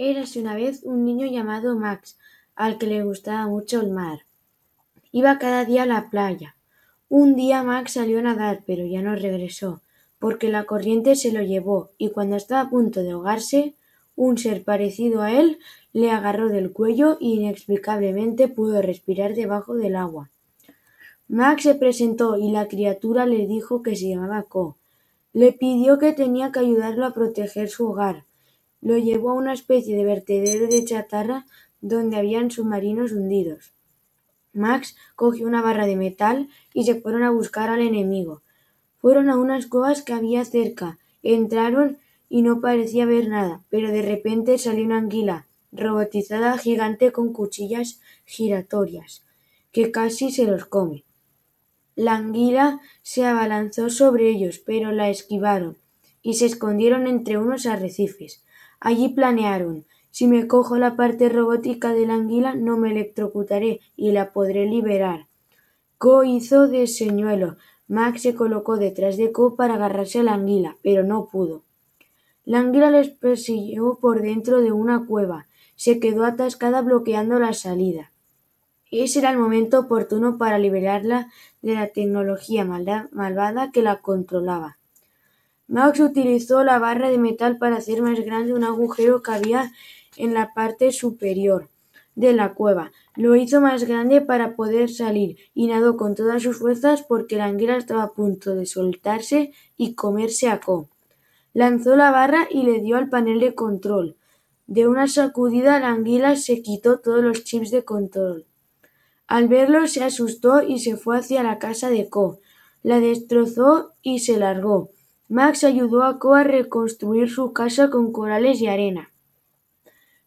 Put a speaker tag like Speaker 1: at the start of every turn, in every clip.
Speaker 1: Érase una vez un niño llamado Max, al que le gustaba mucho el mar. Iba cada día a la playa. Un día Max salió a nadar, pero ya no regresó, porque la corriente se lo llevó, y cuando estaba a punto de ahogarse, un ser parecido a él le agarró del cuello y inexplicablemente pudo respirar debajo del agua. Max se presentó y la criatura le dijo que se llamaba Co. Le pidió que tenía que ayudarlo a proteger su hogar, lo llevó a una especie de vertedero de chatarra donde habían submarinos hundidos. Max cogió una barra de metal y se fueron a buscar al enemigo. Fueron a unas cuevas que había cerca, entraron y no parecía ver nada, pero de repente salió una anguila, robotizada gigante con cuchillas giratorias, que casi se los come. La anguila se abalanzó sobre ellos, pero la esquivaron, y se escondieron entre unos arrecifes. Allí planearon si me cojo la parte robótica de la anguila no me electrocutaré y la podré liberar. Co hizo de señuelo. Max se colocó detrás de Co para agarrarse a la anguila, pero no pudo. La anguila les persiguió por dentro de una cueva. Se quedó atascada bloqueando la salida. Ese era el momento oportuno para liberarla de la tecnología malvada que la controlaba. Max utilizó la barra de metal para hacer más grande un agujero que había en la parte superior de la cueva. Lo hizo más grande para poder salir y nadó con todas sus fuerzas porque la anguila estaba a punto de soltarse y comerse a Co. Lanzó la barra y le dio al panel de control. De una sacudida la anguila se quitó todos los chips de control. Al verlo se asustó y se fue hacia la casa de Co. La destrozó y se largó. Max ayudó a Co a reconstruir su casa con corales y arena.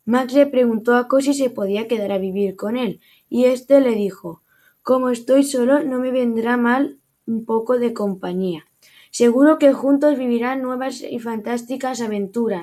Speaker 1: Max le preguntó a Co si se podía quedar a vivir con él, y éste le dijo Como estoy solo, no me vendrá mal un poco de compañía. Seguro que juntos vivirán nuevas y fantásticas aventuras.